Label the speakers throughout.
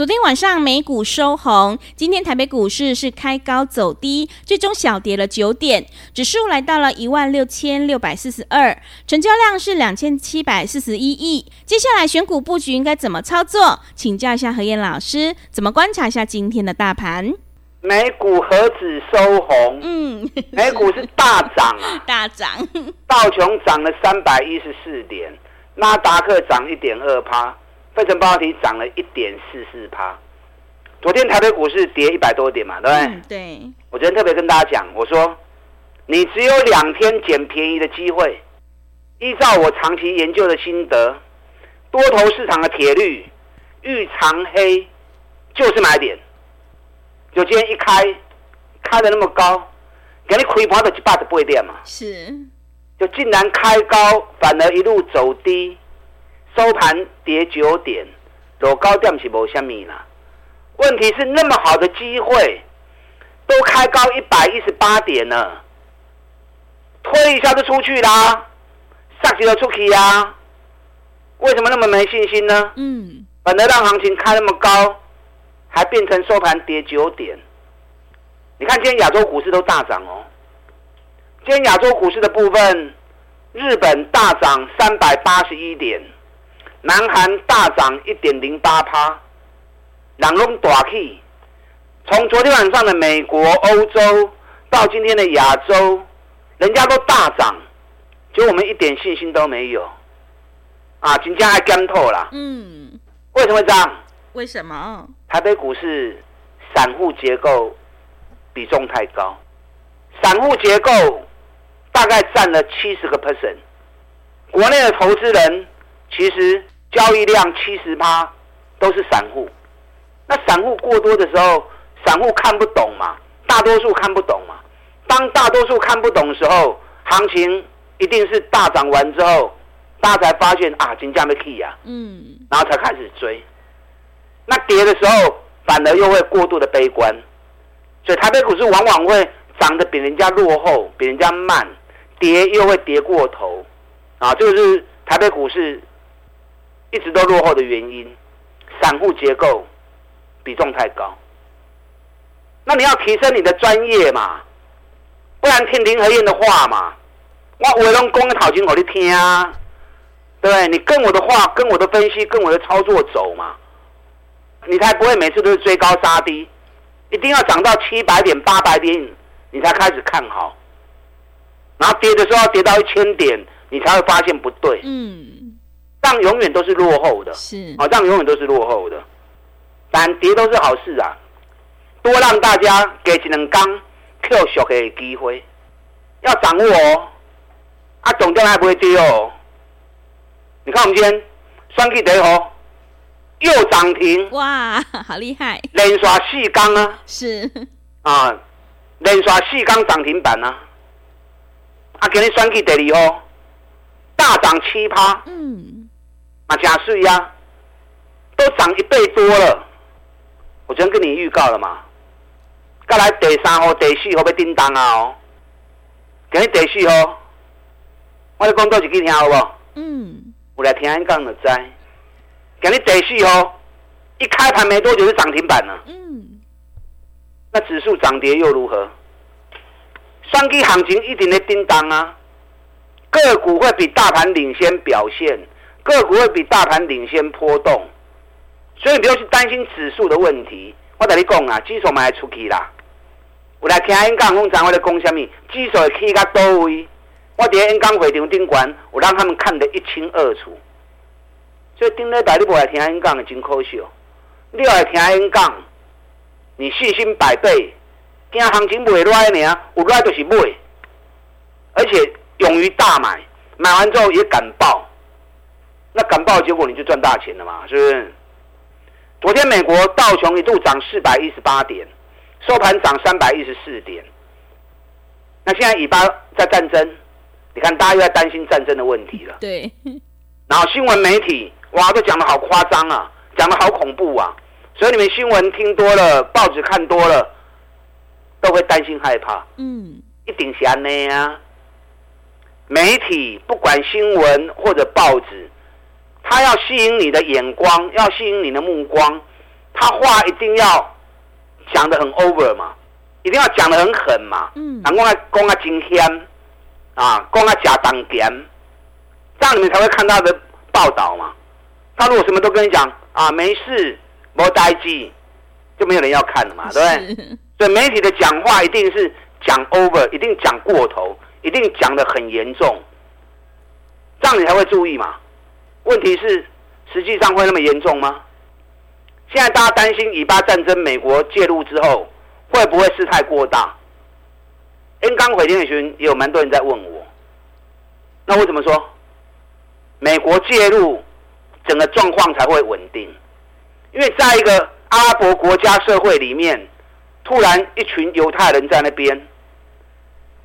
Speaker 1: 昨天晚上美股收红，今天台北股市是开高走低，最终小跌了九点，指数来到了一万六千六百四十二，成交量是两千七百四十一亿。接下来选股布局应该怎么操作？请教一下何燕老师，怎么观察一下今天的大盘？
Speaker 2: 美股何止收红？嗯，美股是大涨啊，
Speaker 1: 大涨，
Speaker 2: 道琼涨了三百一十四点，纳达克涨一点二趴。费城半导体涨了一点四四趴，昨天台北股市跌一百多点嘛，对不对？
Speaker 1: 嗯、对。
Speaker 2: 我昨天特别跟大家讲，我说你只有两天捡便宜的机会。依照我长期研究的心得，多头市场的铁律，遇长黑就是买点。就今天一开，开的那么高，给你亏盘的一百十八点嘛。
Speaker 1: 是。
Speaker 2: 就竟然开高，反而一路走低。收盘跌九点，走高点是无虾米啦。问题是那么好的机会，都开高一百一十八点了，推一下就出去啦，上去就出去呀。为什么那么没信心呢？嗯，本来让行情开那么高，还变成收盘跌九点。你看今天亚洲股市都大涨哦。今天亚洲股市的部分，日本大涨三百八十一点。南韩大涨一点零八趴，两龙大起。从昨天晚上的美国、欧洲到今天的亚洲，人家都大涨，就我们一点信心都没有。啊，金价还干透了。嗯，为什么会这样？
Speaker 1: 为什么？
Speaker 2: 台北股市散户结构比重太高，散户结构大概占了七十个 percent，国内的投资人其实。交易量七十趴都是散户，那散户过多的时候，散户看不懂嘛，大多数看不懂嘛。当大多数看不懂的时候，行情一定是大涨完之后，大家才发现啊，金价没 key 呀，嗯，然后才开始追。那跌的时候，反而又会过度的悲观，所以台北股市往往会涨得比人家落后，比人家慢，跌又会跌过头，啊，这个是台北股市。一直都落后的原因，散户结构比重太高。那你要提升你的专业嘛，不然听林和彦的话嘛。我话拢讲的头前，我你听啊，对不对？你跟我的话，跟我的分析，跟我的操作走嘛，你才不会每次都是追高杀低，一定要涨到七百点、八百点，你才开始看好。然后跌的时候要跌到一千点，你才会发现不对。嗯。这样永远都是落后的，是啊，这样永远都是落后的。但跌都是好事啊，多让大家给一两刚跳熟的机会，要掌握哦。啊，总量还不会跌哦。你看我们今天双 K 得哦，又涨停，
Speaker 1: 哇，好厉害！
Speaker 2: 连刷四刚啊，
Speaker 1: 是
Speaker 2: 啊，连刷四刚涨停板啊。啊，给你双 K 得二哦，大涨七趴，嗯。啊，加税呀，都涨一倍多了。我昨天跟你预告了嘛，再来第三号、第四号要叮当啊哦，给你第四号，我来讲多几句听好不好？嗯，我来听一讲就知。给你第四号，一开盘没多久就涨停板了。嗯，那指数涨跌又如何？双击行情一定的叮当啊，个股会比大盘领先表现。个股会比大盘领先波动，所以你不要去担心指数的问题。我跟你讲啊，指数卖出去啦。我来听因讲，通常我在讲什么？指数会去到多位？我在演讲会场顶管，我让他们看得一清二楚。所以顶礼拜你不来听因讲，真可惜。你要来听因讲，你信心百倍，今行情不会来呢，有来就是买，而且勇于大买，买完之后也敢报，那敢报的结果你就赚大钱了嘛，是不是？昨天美国道琼一度涨四百一十八点，收盘涨三百一十四点。那现在以巴在战争，你看大家又在担心战争的问题了。
Speaker 1: 对。
Speaker 2: 然后新闻媒体哇都讲得好夸张啊，讲得好恐怖啊，所以你们新闻听多了，报纸看多了，都会担心害怕。嗯。一定是安内啊。媒体不管新闻或者报纸。他要吸引你的眼光，要吸引你的目光，他话一定要讲的很 over 嘛，一定要讲的很狠嘛。嗯。讲啊讲啊真香啊，讲啊假当咸，这样你们才会看他的报道嘛。他如果什么都跟你讲啊，没事，没代志，就没有人要看了嘛，对不对？所以媒体的讲话一定是讲 over，一定讲过头，一定讲的很严重，这样你才会注意嘛。问题是，实际上会那么严重吗？现在大家担心以巴战争，美国介入之后会不会事态过大？因刚回天巡也有蛮多人在问我，那我怎么说？美国介入，整个状况才会稳定。因为在一个阿拉伯国家社会里面，突然一群犹太人在那边，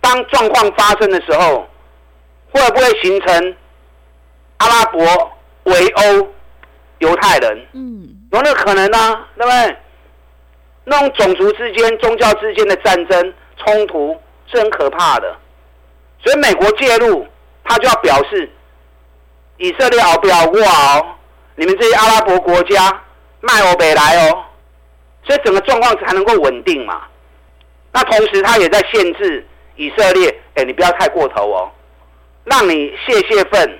Speaker 2: 当状况发生的时候，会不会形成？阿拉伯围殴犹太人，嗯，有那个可能啊，对不对？那种种族之间、宗教之间的战争冲突是很可怕的，所以美国介入，他就要表示以色列熬不要过哦，你们这些阿拉伯国家卖我北来哦，所以整个状况才能够稳定嘛。那同时他也在限制以色列，哎，你不要太过头哦，让你泄泄愤。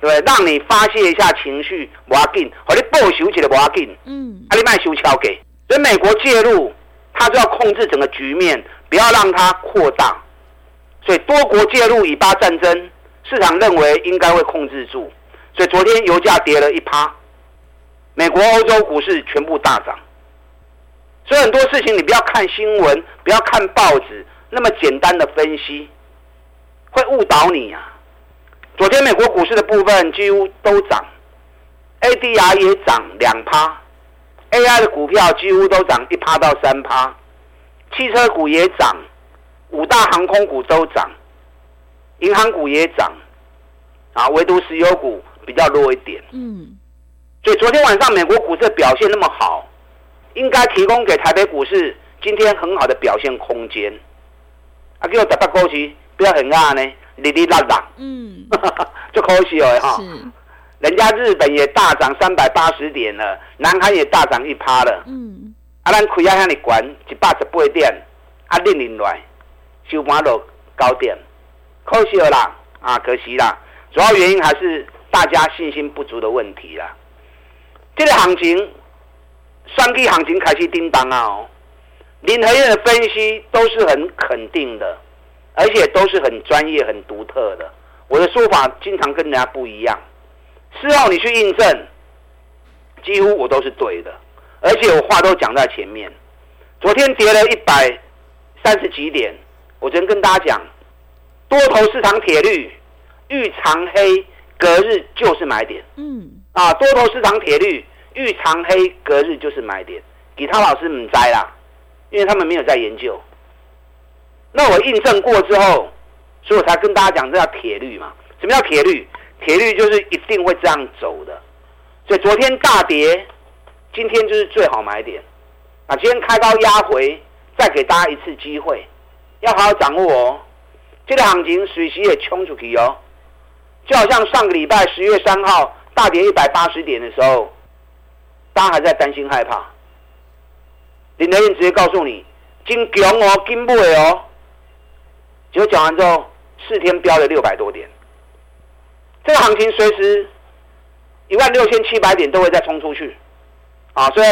Speaker 2: 对，让你发泄一下情绪，不要紧，和你报仇起来不要紧，嗯，阿你卖修桥给，所以美国介入，他就要控制整个局面，不要让它扩大，所以多国介入以巴战争，市场认为应该会控制住，所以昨天油价跌了一趴，美国、欧洲股市全部大涨，所以很多事情你不要看新闻，不要看报纸，那么简单的分析，会误导你啊。昨天美国股市的部分几乎都涨，ADR 也涨两趴，AI 的股票几乎都涨一趴到三趴，汽车股也涨，五大航空股都涨，银行股也涨，啊，唯独石油股比较弱一点。嗯，所以昨天晚上美国股市的表现那么好，应该提供给台北股市今天很好的表现空间。啊，给我打打勾旗，不要很暗呢。哩哩啦啦，嗯，就可惜了哈。是，人家日本也大涨三百八十点了，南韩也大涨一趴了。嗯，啊，咱开啊遐尼悬，一百十八点，啊，零零来，收盘都高点，可惜了啦，啊，可惜啦。主要原因还是大家信心不足的问题啦。这个行情，双 K 行情开始叮当啊！哦，林和燕的分析都是很肯定的。而且都是很专业、很独特的。我的说法经常跟人家不一样。事后你去印证，几乎我都是对的。而且我话都讲在前面。昨天跌了一百三十几点，我昨天跟大家讲，多头市场铁律遇长黑隔日就是买点。嗯。啊，多头市场铁律遇长黑隔日就是买点。其他老师唔摘啦，因为他们没有在研究。那我印证过之后，所以我才跟大家讲，这叫铁律嘛。什么叫铁律？铁律就是一定会这样走的。所以昨天大跌，今天就是最好买点。啊，今天开高压回，再给大家一次机会，要好好掌握哦。这个行情随时也冲出去哦。就好像上个礼拜十月三号大跌一百八十点的时候，大家还在担心害怕。林德燕直接告诉你，金强哦，金不哦。结果讲完之后，四天飙了六百多点，这个行情随时一万六千七百点都会再冲出去，啊，所以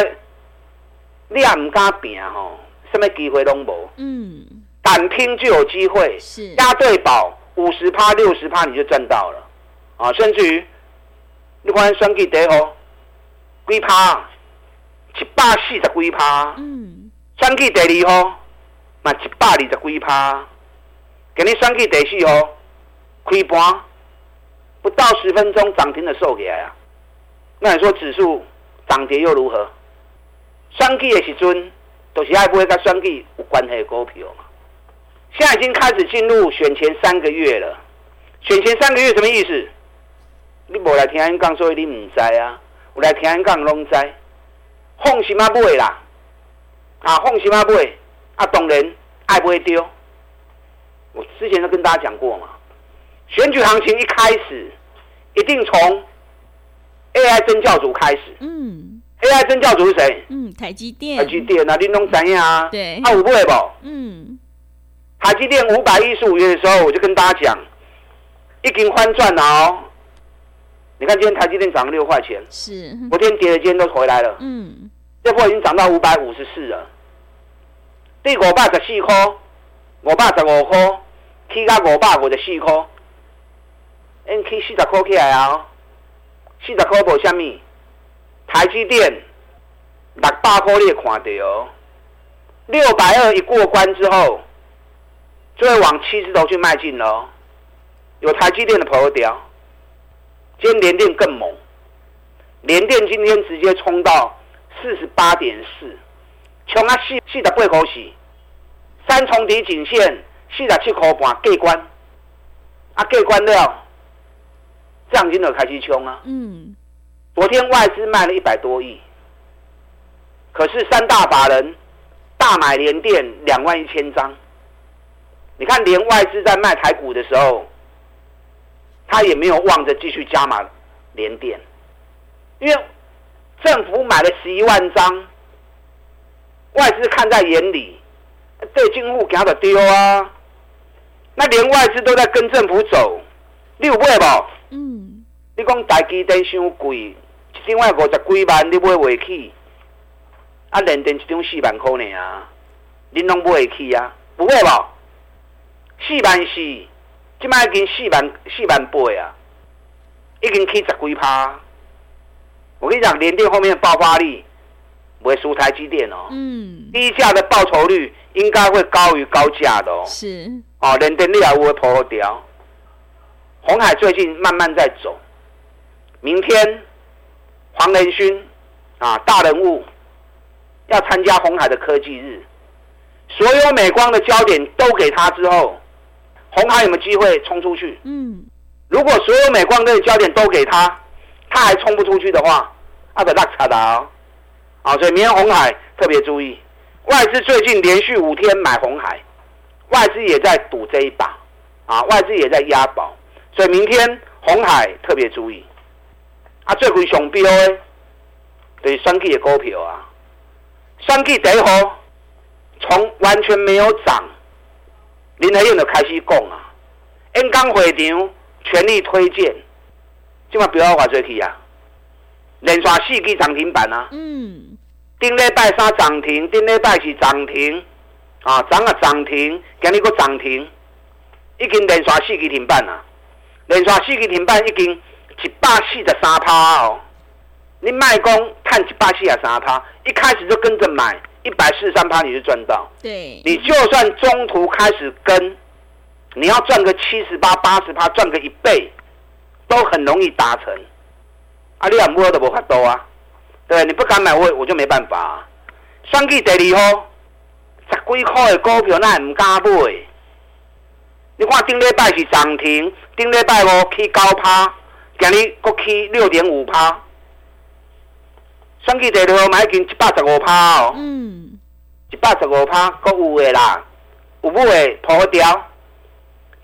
Speaker 2: 你也唔敢拼吼，什么机会都无。嗯，敢拼就有机会，是押对宝五十趴六十趴你就赚到了，啊，甚至于你看双季跌吼，几趴，一百四十几趴，嗯，双季第二吼。嘛一百二十几趴。给你选举第四号，开盘不到十分钟涨停的收起来啊！那你说指数涨跌又如何？选举的时阵都是爱不会跟选举有关系的股票嘛？现在已经开始进入选前三个月了。选前三个月什么意思？你无来听人讲，所以你唔知啊。我来听人讲，拢知。放心啊，不会啦。啊，放心啊，不会。啊，当然爱不会丢。我之前都跟大家讲过嘛，选举行情一开始，一定从 AI 真教主开始。
Speaker 1: 嗯
Speaker 2: ，AI 真教主是谁？
Speaker 1: 嗯，台积电。
Speaker 2: 台积电啊，林东怎样啊？
Speaker 1: 对。
Speaker 2: 啊，五不会不？
Speaker 1: 嗯。
Speaker 2: 台积电五百一十五元的时候，我就跟大家讲，已经翻转了哦。你看今天台积电涨了六块钱，
Speaker 1: 是。
Speaker 2: 昨天跌了，今天都回来了。
Speaker 1: 嗯。
Speaker 2: 这波已经涨到五百五十四了。第五百十四块，五百十五块。起到五百五十四块，因起四十块起来啊！四十块无虾米，台积电六百块你也看到哦，六百二一过关之后，就会往七字头去迈进了。有台积电的跑掉，今天联电更猛，联电今天直接冲到四十八点四，冲啊四四十八块四，三重底颈线。四十七块半过关，啊过关了，涨金就开始冲啊。
Speaker 1: 嗯。
Speaker 2: 昨天外资卖了一百多亿，可是三大法人大买联电两万一千张。你看，连外资在卖台股的时候，他也没有望着继续加码联电，因为政府买了十一万张，外资看在眼里，对政府给他的丢啊。那连外资都在跟政府走，你有买无？
Speaker 1: 嗯。
Speaker 2: 你讲台积电伤贵，一张要五十几万，你买袂起？啊，联电一张四万块呢啊，你拢买会起啊？不会无？四万四，即摆已经四万四万八啊，已经起十几趴。我跟你讲，联电后面的爆发力不会输台积电哦。
Speaker 1: 嗯。低
Speaker 2: 价的报酬率应该会高于高价的哦。
Speaker 1: 是。
Speaker 2: 哦，连电力也会破掉。红海最近慢慢在走，明天黄仁勋啊大人物要参加红海的科技日，所有美光的焦点都给他之后，红海有没有机会冲出去？
Speaker 1: 嗯，
Speaker 2: 如果所有美光的焦点都给他，他还冲不出去的话，阿得落差的哦。啊，所以明天红海特别注意，外资最近连续五天买红海。外资也在赌这一把，啊，外资也在押宝，所以明天红海特别注意。啊，最贵上标的，对双 G 的股票啊，双 G 第一号从完全没有涨，林和彦就开始讲啊，演讲会场全力推荐，今晚不要话最起啊，连续四支涨停板啊，
Speaker 1: 嗯，
Speaker 2: 顶礼拜三涨停，顶礼拜四涨停。啊，涨啊涨停，今日个涨停，已经连续四支停板啊！连续四支停板已经一百四十三趴哦。你卖工看一百四十三趴，一开始就跟着买一百四十三趴，你就赚到。
Speaker 1: 对。
Speaker 2: 你就算中途开始跟，你要赚个七十八、八十趴，赚个一倍，都很容易达成。啊，你也摸都无法度啊！对，你不敢买我，我就没办法啊。选举第二号。十几块的股票，那也唔敢买。你看顶礼拜是涨停，顶礼拜五起九趴，今日搁起六点五趴。选举第二号买已经一百十五趴哦。
Speaker 1: 嗯。
Speaker 2: 一百十五趴，搁有诶啦，有无诶破掉？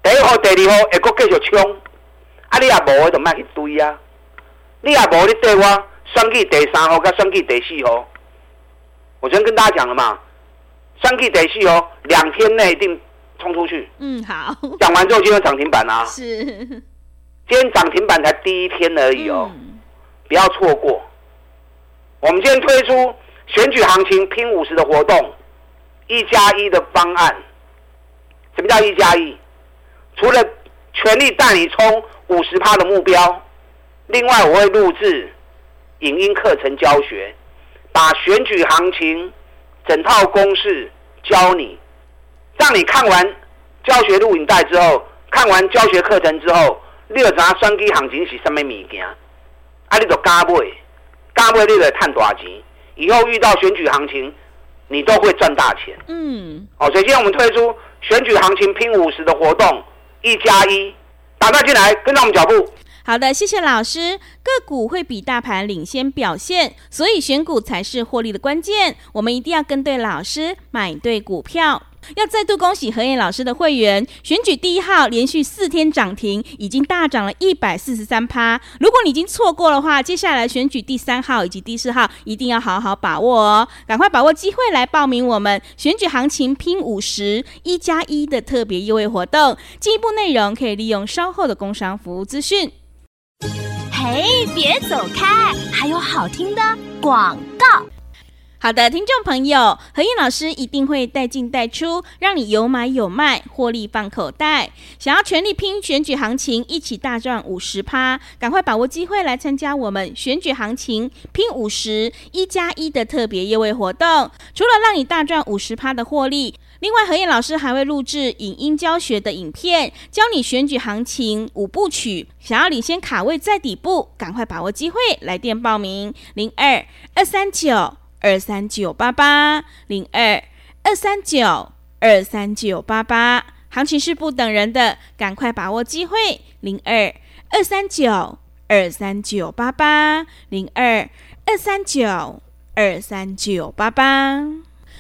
Speaker 2: 第一号、第二号会搁继续冲，啊你也无就卖去堆啊。你也无你对我选举第三号跟选举第四号，我昨天跟大家讲了嘛。三 K 得续哦，两天内一定冲出去。
Speaker 1: 嗯，好。
Speaker 2: 讲完之后，就天涨停板啊。
Speaker 1: 是。
Speaker 2: 今天涨停板才第一天而已哦，嗯、不要错过。我们今天推出选举行情拼五十的活动，一加一的方案。什么叫一加一？除了全力带你冲五十趴的目标，另外我会录制影音课程教学，把选举行情。整套公式教你，让你看完教学录影带之后，看完教学课程之后，你就知道选举行情是什么物件，啊，你就加买，加买你就赚大钱，以后遇到选举行情，你都会赚大钱。
Speaker 1: 嗯，
Speaker 2: 好，首先我们推出选举行情拼五十的活动，一加一，打开进来，跟上我们脚步。
Speaker 1: 好的，谢谢老师。个股会比大盘领先表现，所以选股才是获利的关键。我们一定要跟对老师，买对股票。要再度恭喜何燕老师的会员，选举第一号连续四天涨停，已经大涨了一百四十三趴。如果你已经错过的话，接下来选举第三号以及第四号一定要好好把握哦，赶快把握机会来报名我们选举行情拼五十一加一的特别优惠活动。进一步内容可以利用稍后的工商服务资讯。
Speaker 3: 嘿，别走开，还有好听的广告。
Speaker 1: 好的，听众朋友，何燕老师一定会带进带出，让你有买有卖，获利放口袋。想要全力拼选举行情，一起大赚五十趴，赶快把握机会来参加我们选举行情拼五十一加一的特别优惠活动。除了让你大赚五十趴的获利，另外何燕老师还会录制影音教学的影片，教你选举行情五部曲。想要领先卡位在底部，赶快把握机会来电报名零二二三九。二三九八八零二二三九二三九八八，行情是不等人的，赶快把握机会。零二二三九二三九八八零二二三九二三九八八。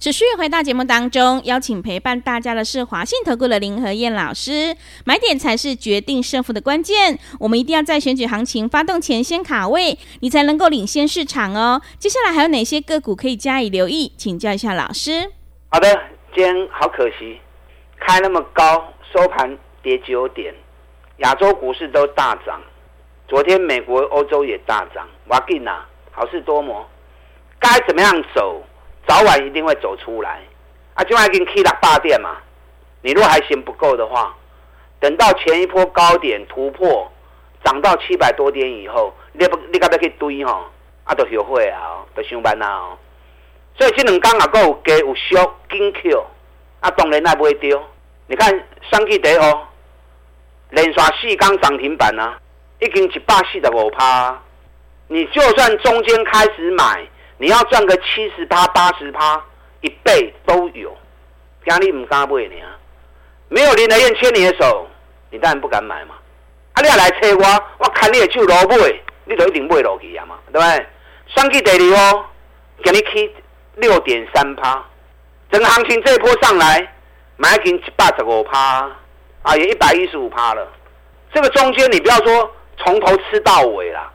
Speaker 1: 持续回到节目当中，邀请陪伴大家的是华信投顾的林和燕老师。买点才是决定胜负的关键，我们一定要在选举行情发动前先卡位，你才能够领先市场哦。接下来还有哪些个股可以加以留意？请教一下老师。
Speaker 2: 好的，今天好可惜，开那么高，收盘跌九点，亚洲股市都大涨。昨天美国、欧洲也大涨，哇劲呐，好事多磨，该怎么样走，早晚一定会走出来。啊，今晚给你 K 了八点嘛，你如果还嫌不够的话，等到前一波高点突破，涨到七百多点以后，你不你该不要去堆哈？啊，都学会啊，都上班啊哦。所以这两天啊，够有给有小金 Q，啊，当然那不会丢。你看上期第哦，连刷四刚涨停板啊。已经一百四十五趴，你就算中间开始买，你要赚个七十趴、八十趴，一倍都有。压力唔敢买你啊，没有林和彦牵你的手，你当然不敢买嘛。啊，你要来催我，我看你的手落买，你就一定买落去啊嘛，对不对？上期第二哦，给你起六点三趴，整个行情这一波上来，买已经一百十五趴，啊，也一百一十五趴了。这个中间你不要说。从头吃到尾啦，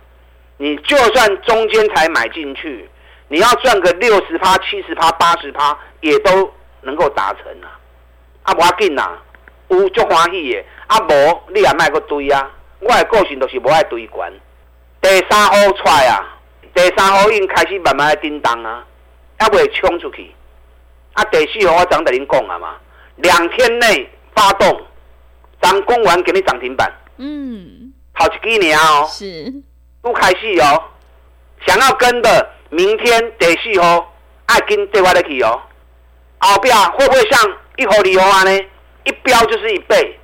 Speaker 2: 你就算中间才买进去，你要赚个六十趴、七十趴、八十趴，也都能够达成啊！啊，无要紧呐，有足欢喜的，啊无你也卖个堆啊！我的个性就是无爱堆关。第三号出来啊，第三号已经开始慢慢的叮当啊，还未冲出去。啊，第四号我刚跟您讲啊嘛，两天内发动，刚攻完给你涨停板。嗯。好几年哦，
Speaker 1: 是
Speaker 2: 不开始哦。想要跟的，明天第四号爱跟对外的去哦。后边会不会像一号、二号呢？一飙就是一倍，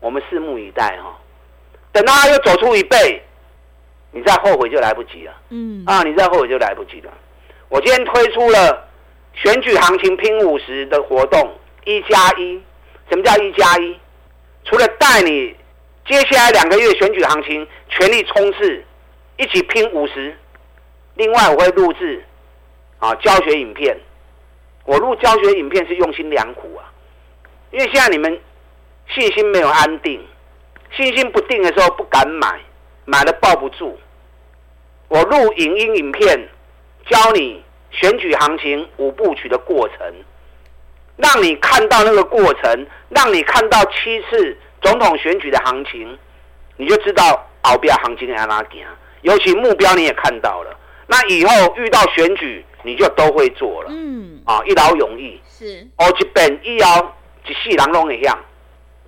Speaker 2: 我们拭目以待哈、哦。等到他又走出一倍，你再后悔就来不及了。嗯啊，你再后悔就来不及了。我今天推出了选举行情拼五十的活动，一加一。什么叫一加一？除了带你。接下来两个月选举行情，全力冲刺，一起拼五十。另外，我会录制啊教学影片。我录教学影片是用心良苦啊，因为现在你们信心没有安定，信心不定的时候不敢买，买了抱不住。我录影音影片，教你选举行情五部曲的过程，让你看到那个过程，让你看到七次。总统选举的行情，你就知道后边行情在哪里。尤其目标你也看到了，那以后遇到选举，你就都会做了。嗯，啊，一劳永逸是，哦，一本一摇一世人拢一样。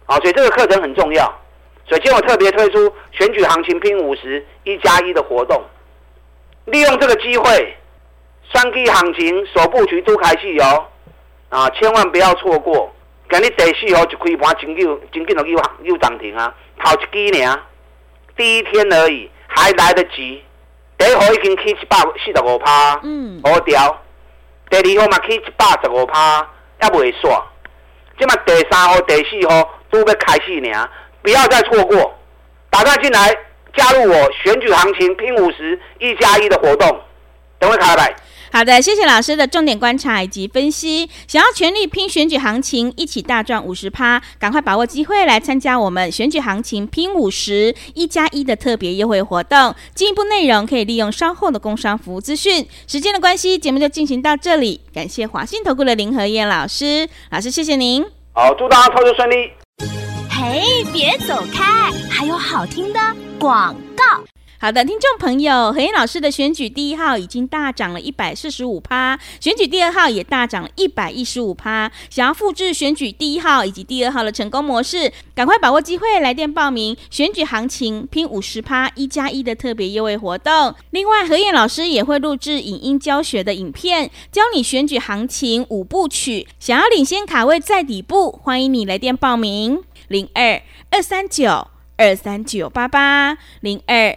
Speaker 2: 啊，所以这个课程很重要。所以今天我特别推出选举行情拼五十一加一的活动，利用这个机会，双 K 行情首布局都开始哦，啊，千万不要错过。今日第四号就开盘，真久真紧就又又涨停啊，头一支呢，第一天而已，还来得及。第一号已经起一百四十五趴，嗯，好掉。第二号嘛起一百十五趴，还未煞。即嘛第三号、第四号都要开始呢，不要再错过。打算进来加入我选举行情拼五十一加一的活动，等会开来。
Speaker 1: 好的，谢谢老师的重点观察以及分析。想要全力拼选举行情，一起大赚五十趴，赶快把握机会来参加我们选举行情拼五十一加一的特别优惠活动。进一步内容可以利用稍后的工商服务资讯。时间的关系，节目就进行到这里。感谢华信投顾的林和燕老师，老师谢谢您。
Speaker 2: 好，祝大家操作顺利。
Speaker 3: 嘿，别走开，还有好听的广告。
Speaker 1: 好的，听众朋友，何燕老师的选举第一号已经大涨了一百四十五趴，选举第二号也大涨了一百一十五趴。想要复制选举第一号以及第二号的成功模式，赶快把握机会，来电报名选举行情拼五十趴一加一的特别优惠活动。另外，何燕老师也会录制影音教学的影片，教你选举行情五部曲。想要领先卡位在底部，欢迎你来电报名零二二三九二三九八八零二。